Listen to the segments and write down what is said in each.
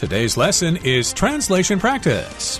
Today's lesson is translation practice.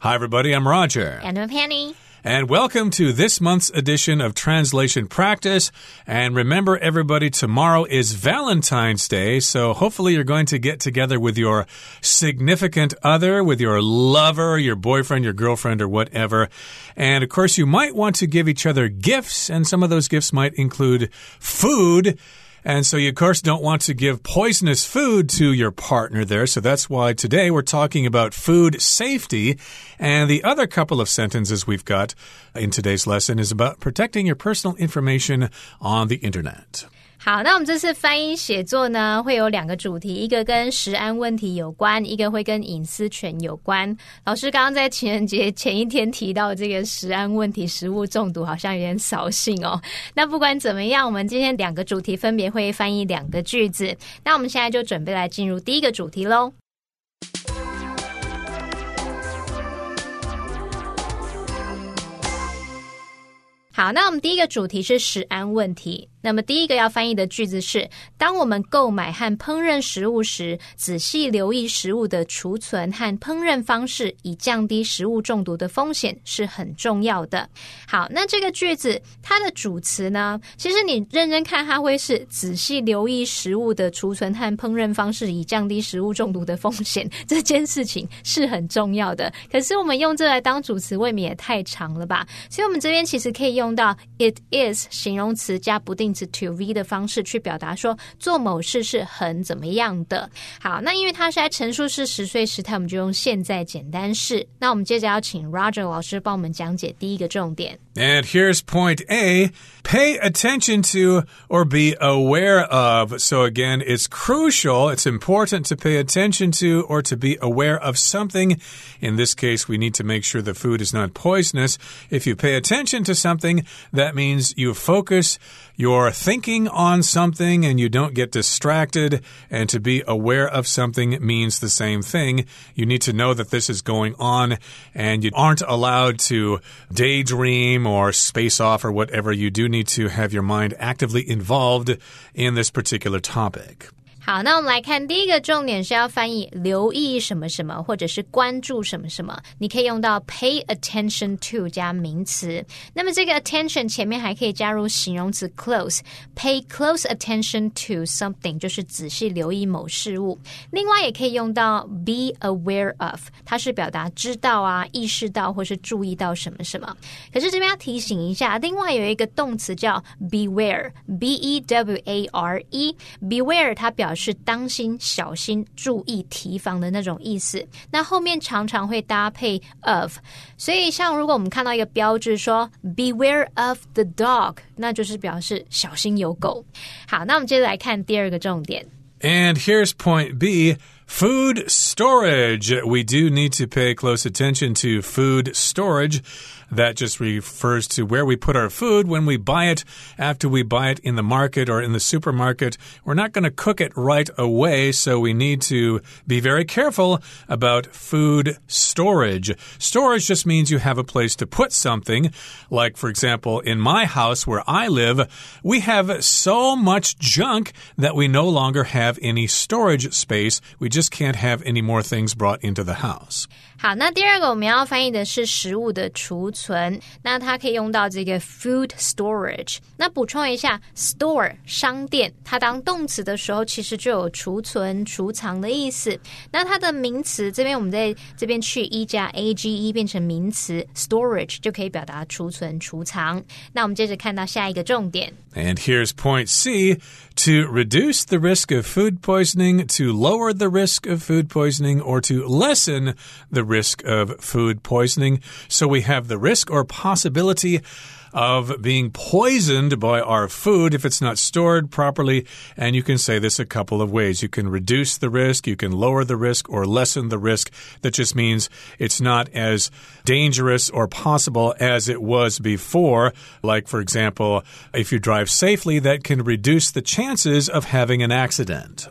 Hi, everybody. I'm Roger. And I'm Penny. And welcome to this month's edition of Translation Practice. And remember, everybody, tomorrow is Valentine's Day. So hopefully, you're going to get together with your significant other, with your lover, your boyfriend, your girlfriend, or whatever. And of course, you might want to give each other gifts. And some of those gifts might include food. And so you, of course, don't want to give poisonous food to your partner there. So that's why today we're talking about food safety. And the other couple of sentences we've got in today's lesson is about protecting your personal information on the internet. 好，那我们这次翻译写作呢，会有两个主题，一个跟食安问题有关，一个会跟隐私权有关。老师刚刚在情人节前一天提到这个食安问题，食物中毒好像有点扫兴哦。那不管怎么样，我们今天两个主题分别会翻译两个句子。那我们现在就准备来进入第一个主题喽。好，那我们第一个主题是食安问题。那么第一个要翻译的句子是：当我们购买和烹饪食物时，仔细留意食物的储存和烹饪方式，以降低食物中毒的风险是很重要的。好，那这个句子它的主词呢，其实你认真看，它会是仔细留意食物的储存和烹饪方式，以降低食物中毒的风险。这件事情是很重要的。可是我们用这来当主词，未免也太长了吧？所以我们这边其实可以用到 it is 形容词加不定。to V 的方式去表达说做某事是很怎么样的。好，那因为它是在陈述式十岁时态，我们就用现在简单式。那我们接着要请 Roger 老师帮我们讲解第一个重点。And here's point A pay attention to or be aware of. So, again, it's crucial, it's important to pay attention to or to be aware of something. In this case, we need to make sure the food is not poisonous. If you pay attention to something, that means you focus your thinking on something and you don't get distracted. And to be aware of something means the same thing. You need to know that this is going on and you aren't allowed to daydream or space off or whatever, you do need to have your mind actively involved in this particular topic. 好，那我们来看第一个重点是要翻译留意什么什么，或者是关注什么什么。你可以用到 pay attention to 加名词。那么这个 attention 前面还可以加入形容词 close，pay close attention to something 就是仔细留意某事物。另外也可以用到 be aware of，它是表达知道啊、意识到或是注意到什么什么。可是这边要提醒一下，另外有一个动词叫 beware，b e w a r e，beware 它表是当心、小心、注意、提防的那种意思。那后面常常会搭配 of，所以像如果我们看到一个标志说 “Beware of the dog”，那就是表示小心有狗。好，那我们接着来看第二个重点。And here's point B. Food storage. We do need to pay close attention to food storage. That just refers to where we put our food when we buy it after we buy it in the market or in the supermarket. We're not going to cook it right away, so we need to be very careful about food storage. Storage just means you have a place to put something. Like, for example, in my house where I live, we have so much junk that we no longer have any storage space. We just can't have any more things brought into the house. 好，那第二个我们要翻译的是食物的储存，那它可以用到这个 food storage。那补充一下，store 商店，它当动词的时候其实就有储存、储藏的意思。那它的名词这边我们在这边去一加 a g e 变成名词 storage 就可以表达储存、储藏。那我们接着看到下一个重点。And here's point C to reduce the risk of food poisoning, to lower the risk of food poisoning, or to lessen the risk of food poisoning. So we have the risk or possibility of being poisoned by our food if it's not stored properly. And you can say this a couple of ways. You can reduce the risk, you can lower the risk, or lessen the risk. That just means it's not as dangerous or possible as it was before. Like, for example, if you drive safely, that can reduce the chances of having an accident.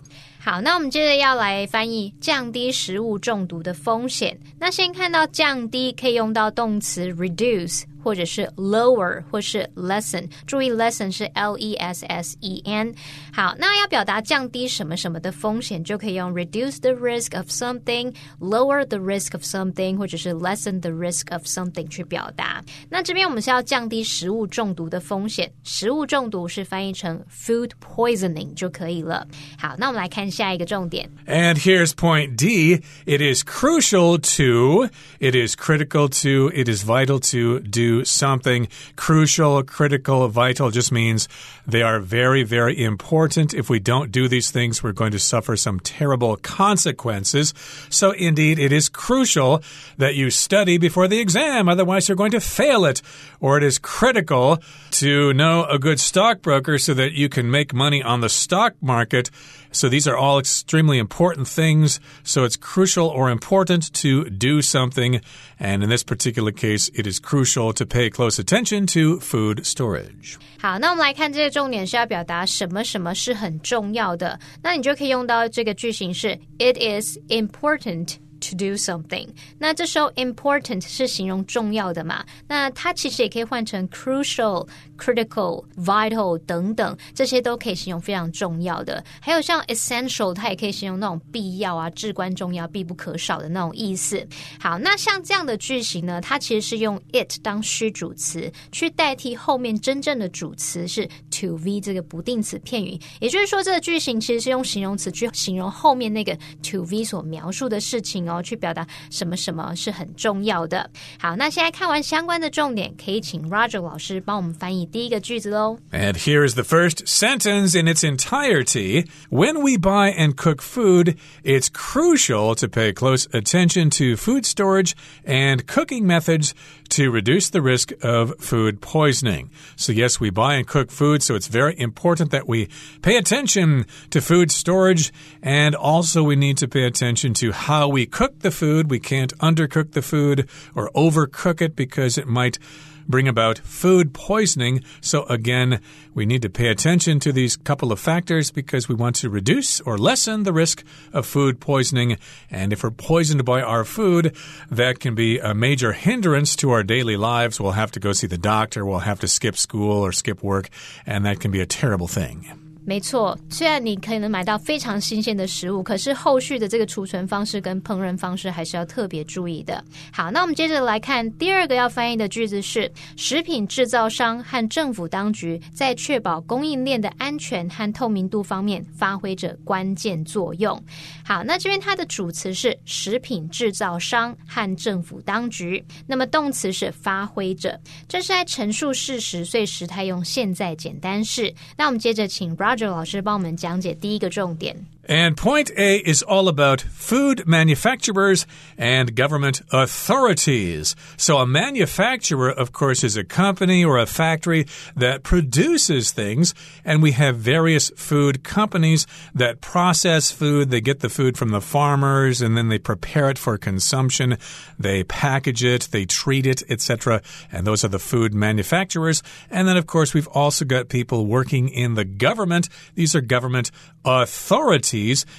好，那我们接着要来翻译降低食物中毒的风险。那先看到降低可以用到动词 reduce 或者是 lower 或是 lessen。注意 lessen 是 L E S S E N。好，那要表达降低什么什么的风险，就可以用 reduce the risk of something, lower the risk of something，或者是 lessen the risk of something 去表达。那这边我们是要降低食物中毒的风险，食物中毒是翻译成 food poisoning 就可以了。好，那我们来看下一个重点。And here's point D. It is crucial to, it is critical to, it is vital to do something. Crucial, critical, vital just means they are very, very important. If we don't do these things, we're going to suffer some terrible consequences. So, indeed, it is crucial that you study before the exam, otherwise, you're going to fail it. Or it is critical to know a good stockbroker so that you can make money on the stock market. So these are all extremely important things. So it's crucial or important to do something. And in this particular case, it is crucial to pay close attention to food storage. 好，那我们来看这个重点是要表达什么什么是很重要的，那你就可以用到这个句型是 It is important to do something。那这时候 important 是形容重要的嘛？那它其实也可以换成 crucial、critical、vital 等等，这些都可以形容非常重要的。还有像 essential，它也可以形容那种必要啊、至关重要、必不可少的那种意思。好，那像这样的句型呢，它其实是用 it 当虚主词去代替后面真正的主词是 to v 这个不定词片语。也就是说，这个句型其实是用形容词去形容后面那个 to v 所描述的事情哦，去表达什么什么是很重要的。好，那现在看完相关的重点，可以请 Roger 老师帮我们翻译第一个句子喽。 And here is the first sentence in its entirety. When we buy and cook food, it's crucial to pay close attention to food storage and cooking methods to reduce the risk of food poisoning. So, yes, we buy and cook food, so it's very important that we pay attention to food storage and also we need to pay attention to how we cook the food. We can't undercook the food or overcook it because it might bring about food poisoning. So, again, we need to pay attention to these couple of factors because we want to reduce or lessen the risk of food poisoning. And if we're poisoned by our food, that can be a major hindrance to our daily lives. We'll have to go see the doctor, we'll have to skip school or skip work, and that can be a terrible thing. 没错，虽然你可能买到非常新鲜的食物，可是后续的这个储存方式跟烹饪方式还是要特别注意的。好，那我们接着来看第二个要翻译的句子是：食品制造商和政府当局在确保供应链的安全和透明度方面发挥着关键作用。好，那这边它的主词是食品制造商和政府当局，那么动词是发挥着，这是在陈述事实，所以时态用现在简单式。那我们接着请 Roger 老师帮我们讲解第一个重点。And point A is all about food manufacturers and government authorities. So, a manufacturer, of course, is a company or a factory that produces things. And we have various food companies that process food. They get the food from the farmers and then they prepare it for consumption. They package it, they treat it, etc. And those are the food manufacturers. And then, of course, we've also got people working in the government. These are government authorities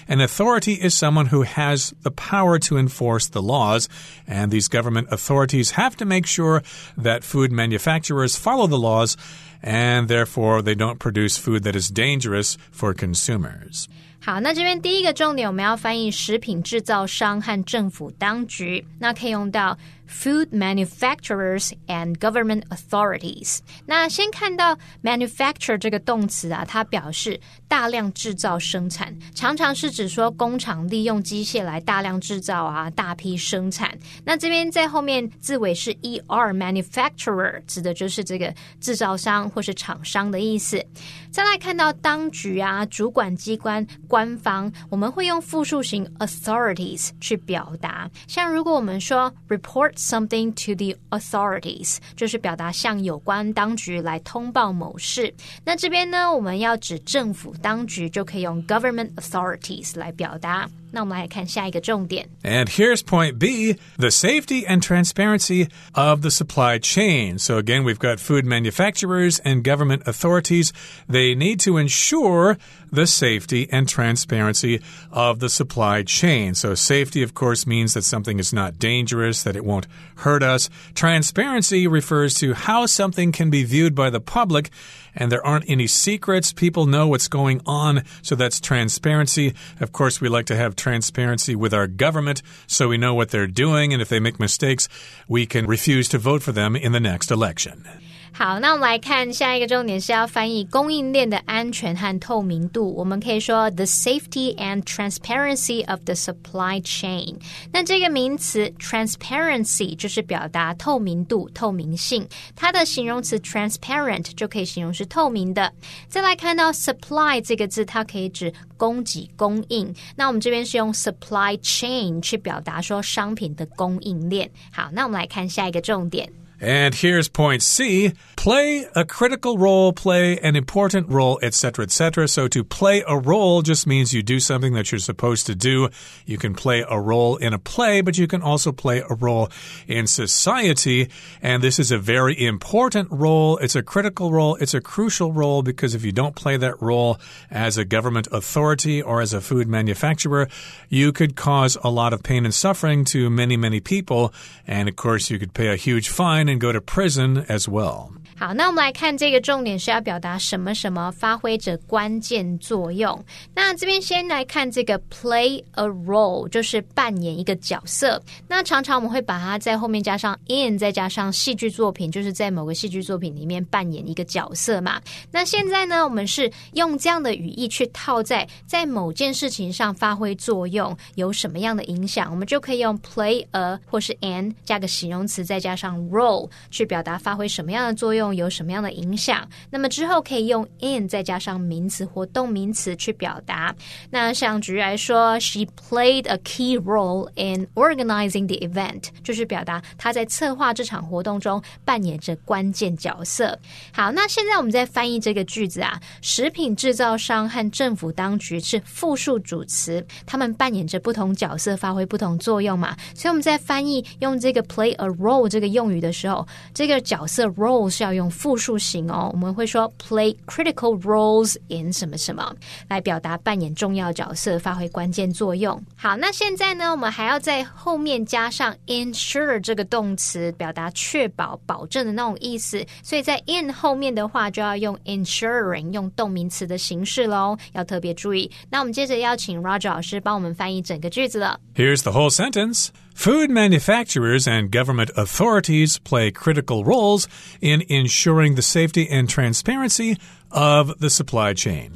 An authority is someone who has the power to enforce the laws. And these government authorities have to make sure that food manufacturers follow the laws and therefore they don't produce food that is dangerous for consumers. 好，那这边第一个重点我们要翻译食品制造商和政府当局，那可以用到 food manufacturers and government authorities。那先看到 manufacture 这个动词啊，它表示大量制造生产，常常是指说工厂利用机械来大量制造啊，大批生产。那这边在后面字尾是 er manufacturer，指的就是这个制造商或是厂商的意思。再来看到当局啊，主管机关、官方，我们会用复数形 authorities 去表达。像如果我们说 report something to the authorities，就是表达向有关当局来通报某事。那这边呢，我们要指政府当局，就可以用 government authorities 来表达。那我们来看下一个重点。 And here's point B the safety and transparency of the supply chain. So, again, we've got food manufacturers and government authorities. They need to ensure the safety and transparency of the supply chain. So, safety, of course, means that something is not dangerous, that it won't hurt us. Transparency refers to how something can be viewed by the public and there aren't any secrets. People know what's going on. So that's transparency. Of course, we like to have transparency with our government so we know what they're doing. And if they make mistakes, we can refuse to vote for them in the next election. 好，那我们来看下一个重点是要翻译供应链的安全和透明度。我们可以说 the safety and transparency of the supply chain。那这个名词 transparency 就是表达透明度、透明性，它的形容词 transparent 就可以形容是透明的。再来看到 supply 这个字，它可以指供给、供应。那我们这边是用 supply chain 去表达说商品的供应链。好，那我们来看下一个重点。And here's point C play a critical role, play an important role, etc., etc. So to play a role just means you do something that you're supposed to do. You can play a role in a play, but you can also play a role in society. And this is a very important role. It's a critical role. It's a crucial role because if you don't play that role as a government authority or as a food manufacturer, you could cause a lot of pain and suffering to many, many people. And of course, you could pay a huge fine and go to prison as well. 好，那我们来看这个重点是要表达什么什么发挥着关键作用。那这边先来看这个 play a role，就是扮演一个角色。那常常我们会把它在后面加上 in，再加上戏剧作品，就是在某个戏剧作品里面扮演一个角色嘛。那现在呢，我们是用这样的语义去套在在某件事情上发挥作用有什么样的影响，我们就可以用 play a 或是 an 加个形容词，再加上 role 去表达发挥什么样的作用。有什么样的影响？那么之后可以用 in 再加上名词或动名词去表达。那像举例来说，She played a key role in organizing the event，就是表达她在策划这场活动中扮演着关键角色。好，那现在我们在翻译这个句子啊，食品制造商和政府当局是复数主词，他们扮演着不同角色，发挥不同作用嘛。所以我们在翻译用这个 play a role 这个用语的时这个角色 role 是要用复数形哦，我们会说 play critical roles in 什么什么，来表达扮演重要角色、发挥关键作用。好，那现在呢，我们还要在后面加上 ensure 这个动词，表达确保、保证的那种意思。所以在 in 后面的话，就要用 ensuring，用动名词的形式喽，要特别注意。那我们接着邀请 Roger 老师帮我们翻译整个句子了。 Here's the whole sentence. Food manufacturers and government authorities play critical roles in ensuring the safety and transparency of the supply chain.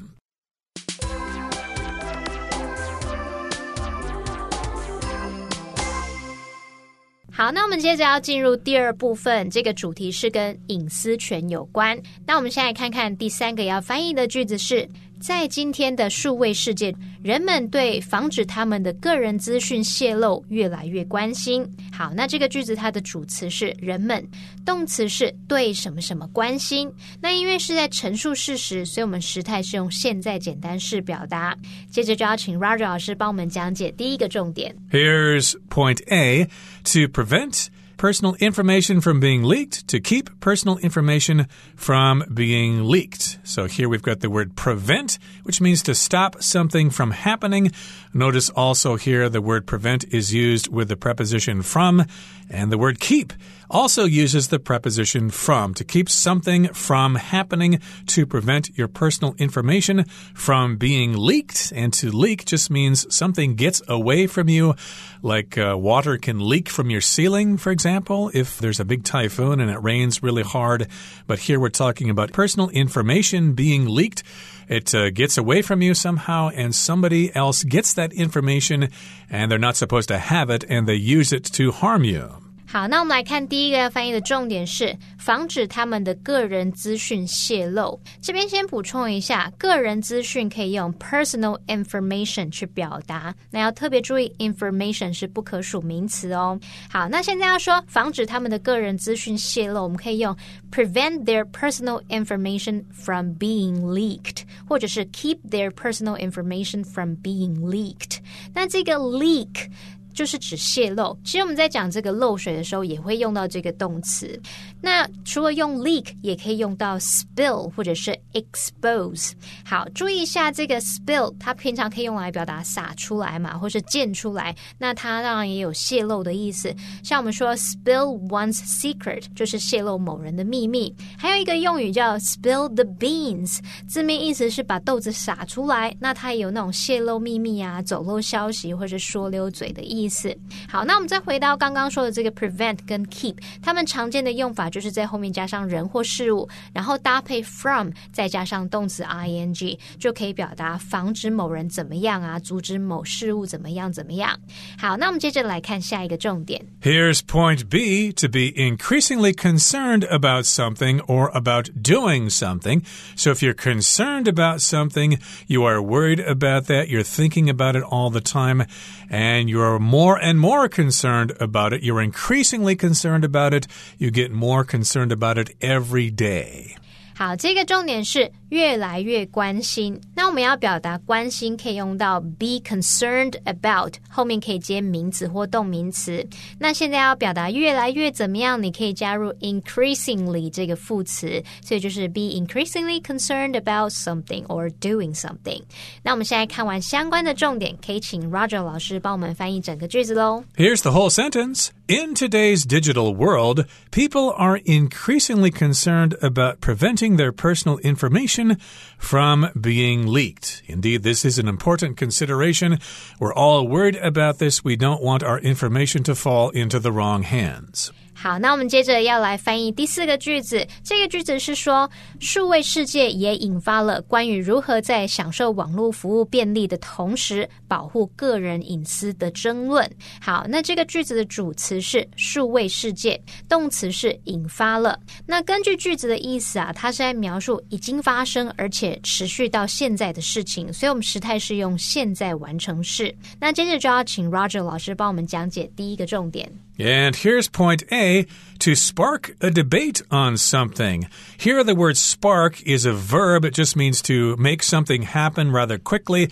好，那我们接着要进入第二部分，这个主题是跟隐私权有关。那我们现在看看第三个要翻译的句子是。 在今天的数位世界，人们对防止他们的个人资讯泄露越来越关心。好，那这个句子它的主词是人们，动词是对什么什么关心。那因为是在陈述事实，所以我们时态是用现在简单式表达。接着就要请 Roger 老师帮我们讲解第一个重点。Here's point A to prevent personal information from being leaked, to keep personal information from being leaked. So here we've got the word prevent, which means to stop something from happening. Notice also here the word prevent is used with the preposition from, and the word keep also uses the preposition from to keep something from happening, to prevent your personal information from being leaked. And to leak just means something gets away from you, like uh, water can leak from your ceiling, for example, if there's a big typhoon and it rains really hard. But here we're talking about personal information being leaked. It uh, gets away from you somehow, and somebody else gets that information, and they're not supposed to have it, and they use it to harm you. 好，那我们来看第一个要翻译的重点是防止他们的个人资讯泄露。这边先补充一下，个人资讯可以用 personal information 去表达，那要特别注意 information 是不可数名词哦。好，那现在要说防止他们的个人资讯泄露，我们可以用 prevent their personal information from being leaked，或者是 keep their personal information from being leaked。那这个 leak。就是指泄漏。其实我们在讲这个漏水的时候，也会用到这个动词。那除了用 leak，也可以用到 spill 或者是 expose。好，注意一下这个 spill，它平常可以用来表达洒出来嘛，或是溅出来。那它当然也有泄露的意思。像我们说 spill one's secret，就是泄露某人的秘密。还有一个用语叫 spill the beans，字面意思是把豆子洒出来。那它也有那种泄露秘密啊、走漏消息或者说溜嘴的意。好，那我们再回到刚刚说的这个 prevent 跟 keep，它们常见的用法。就是在后面加上人或事物，然后搭配 from，再加上动词 ing，就可以表达防止某人怎么样啊，阻止某事物怎么样怎么样。好，那我们接着来看下一个重点。Here's point B to be increasingly concerned about something or about doing something. So if you're concerned about something, you are worried about that, you're thinking about it all the time, and you're more and more concerned about it. You're increasingly concerned about it. You get more concerned about it every day. 好，这个重点是越来越关心。那我们要表达关心，可以用到 be concerned about，后面可以接名词或动名词。那现在要表达越来越怎么样，你可以加入 increasingly 这个副词，所以就是 be increasingly concerned about something or doing something。那我们现在看完相关的重点，可以请 Roger 老师帮我们翻译整个句子喽。Here's the whole sentence. In today's digital world, people are increasingly concerned about preventing their personal information from being leaked. Indeed, this is an important consideration. We're all worried about this. We don't want our information to fall into the wrong hands. 好，那我们接着要来翻译第四个句子。这个句子是说，数位世界也引发了关于如何在享受网络服务便利的同时保护个人隐私的争论。好，那这个句子的主词是数位世界，动词是引发了。那根据句子的意思啊，它是在描述已经发生而且持续到现在的事情，所以我们时态是用现在完成式。那接着就要请 Roger 老师帮我们讲解第一个重点。And here's point A to spark a debate on something. Here, the word spark is a verb. It just means to make something happen rather quickly.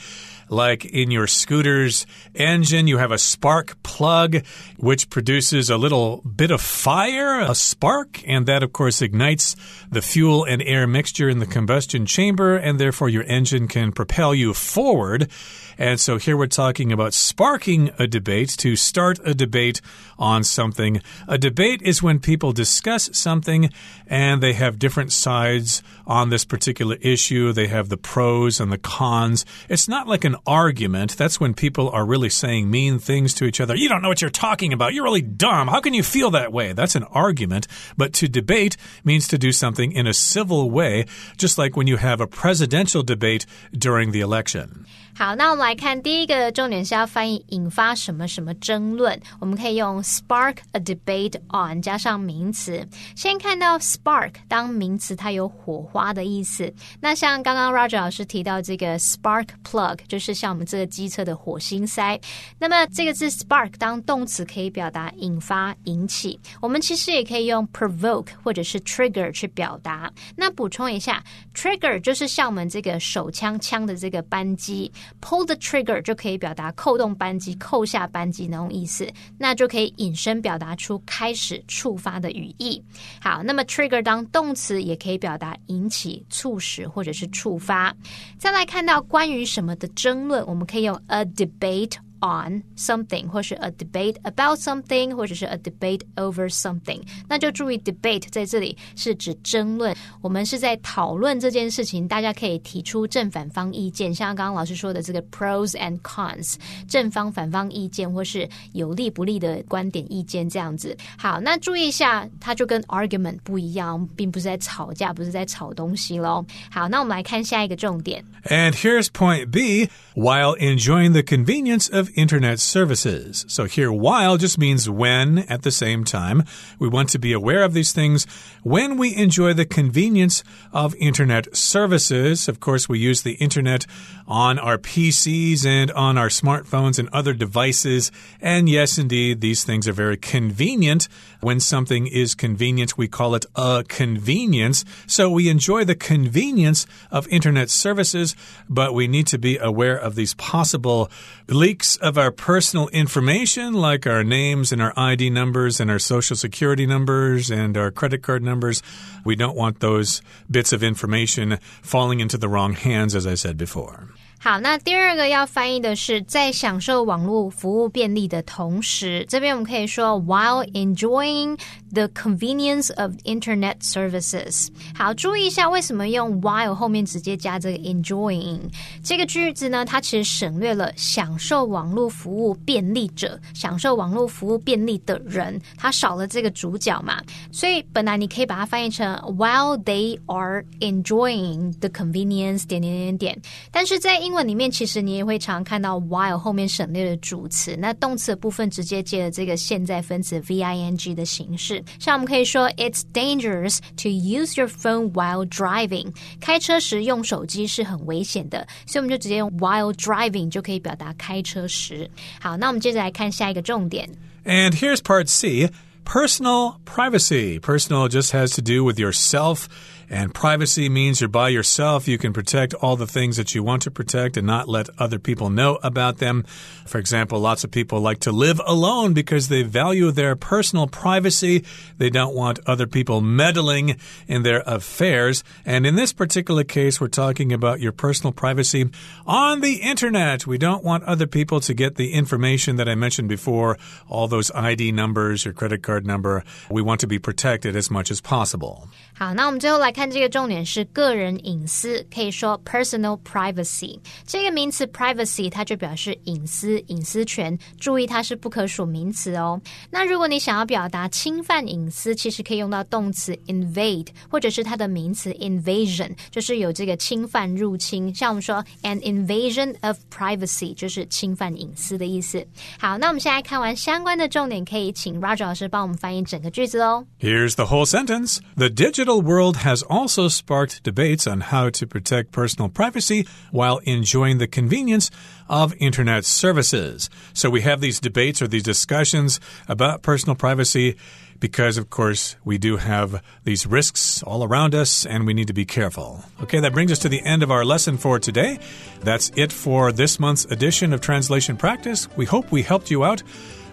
Like in your scooter's engine, you have a spark plug, which produces a little bit of fire, a spark, and that, of course, ignites the fuel and air mixture in the combustion chamber, and therefore your engine can propel you forward. And so here we're talking about sparking a debate, to start a debate on something. A debate is when people discuss something and they have different sides on this particular issue. They have the pros and the cons. It's not like an argument. That's when people are really saying mean things to each other. You don't know what you're talking about. You're really dumb. How can you feel that way? That's an argument. But to debate means to do something in a civil way, just like when you have a presidential debate during the election. 好，那我们来 来看第一个重点是要翻译引发什么什么争论。我们可以用 spark a debate on 加上名词。先看到 spark 当名词，它有火花的意思。那像刚刚 Roger 老师提到这个 spark plug，就是像我们这个机车的火星塞。那么这个字 spark 当动词可以表达引发、引起。我们其实也可以用 provoke 或者是 trigger 去表达。那补充一下，trigger 就是像我们这个手枪枪的这个扳机。Pull the trigger 就可以表达扣动扳机、扣下扳机那种意思，那就可以引申表达出开始、触发的语义。好，那么 trigger 当动词也可以表达引起、促使或者是触发。再来看到关于什么的争论，我们可以用 a debate。on something，或是 a debate about something，或者是 a debate over something。那就注意 debate 在这里是指争论，我们是在讨论这件事情，大家可以提出正反方意见，像刚刚老师说的这个 pros and cons，正方反方意见，或是有利不利的观点意见这样子。好，那注意一下，它就跟 argument 不一样，并不是在吵架，不是在吵东西喽。好，那我们来看下一个重点。And here's point B. While enjoying the convenience of internet services. So here, while just means when at the same time. We want to be aware of these things when we enjoy the convenience of internet services. Of course, we use the internet on our PCs and on our smartphones and other devices. And yes, indeed, these things are very convenient. When something is convenient, we call it a convenience. So we enjoy the convenience of internet services, but we need to be aware of these possible leaks of our personal information, like our names and our ID numbers and our social security numbers and our credit card numbers. We don't want those bits of information falling into the wrong hands, as I said before. 好，那第二个要翻译的是在享受网络服务便利的同时，这边我们可以说 while enjoying the convenience of internet services。好，注意一下为什么用 while 后面直接加这个 enjoying 这个句子呢？它其实省略了享受网络服务便利者、享受网络服务便利的人，它少了这个主角嘛。所以本来你可以把它翻译成 while they are enjoying the convenience 点点点点，但是在英文里面其实你也会常看到 while 后面省略了主词，那动词的部分直接借了这个现在分词 v i n g 的形式。像我们可以说 It's dangerous to use your phone while driving。开车时用手机是很危险的，所以我们就直接用 while driving 就可以表达开车时。好，那我们接着来看下一个重点。And here's part C. Personal privacy. Personal just has to do with yourself. And privacy means you're by yourself. You can protect all the things that you want to protect and not let other people know about them. For example, lots of people like to live alone because they value their personal privacy. They don't want other people meddling in their affairs. And in this particular case, we're talking about your personal privacy on the internet. We don't want other people to get the information that I mentioned before, all those ID numbers, your credit card number. We want to be protected as much as possible. 好，那我们最后来看 这个重点是个人隐私，可以说 personal privacy 这个名词 privacy 它就表示隐私、隐私权。注意它是不可数名词哦。那如果你想要表达侵犯隐私，其实可以用到动词 invade，或者是它的名词 invasion，就是有这个侵犯、入侵。像我们说 an invasion of privacy，就是侵犯隐私的意思。好，那我们现在看完相关的重点，可以请 Roger 老师帮我们翻译整个句子哦。Here's the whole sentence: The digital digital world has also sparked debates on how to protect personal privacy while enjoying the convenience of internet services. So we have these debates or these discussions about personal privacy because, of course, we do have these risks all around us and we need to be careful. Okay, that brings us to the end of our lesson for today. That's it for this month's edition of Translation Practice. We hope we helped you out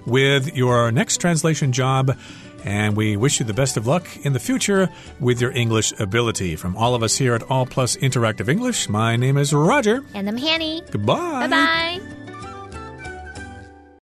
with your next translation job. And we wish you the best of luck in the future with your English ability. From all of us here at All Plus Interactive English, my name is Roger. And I'm Hanny. Goodbye. Bye bye.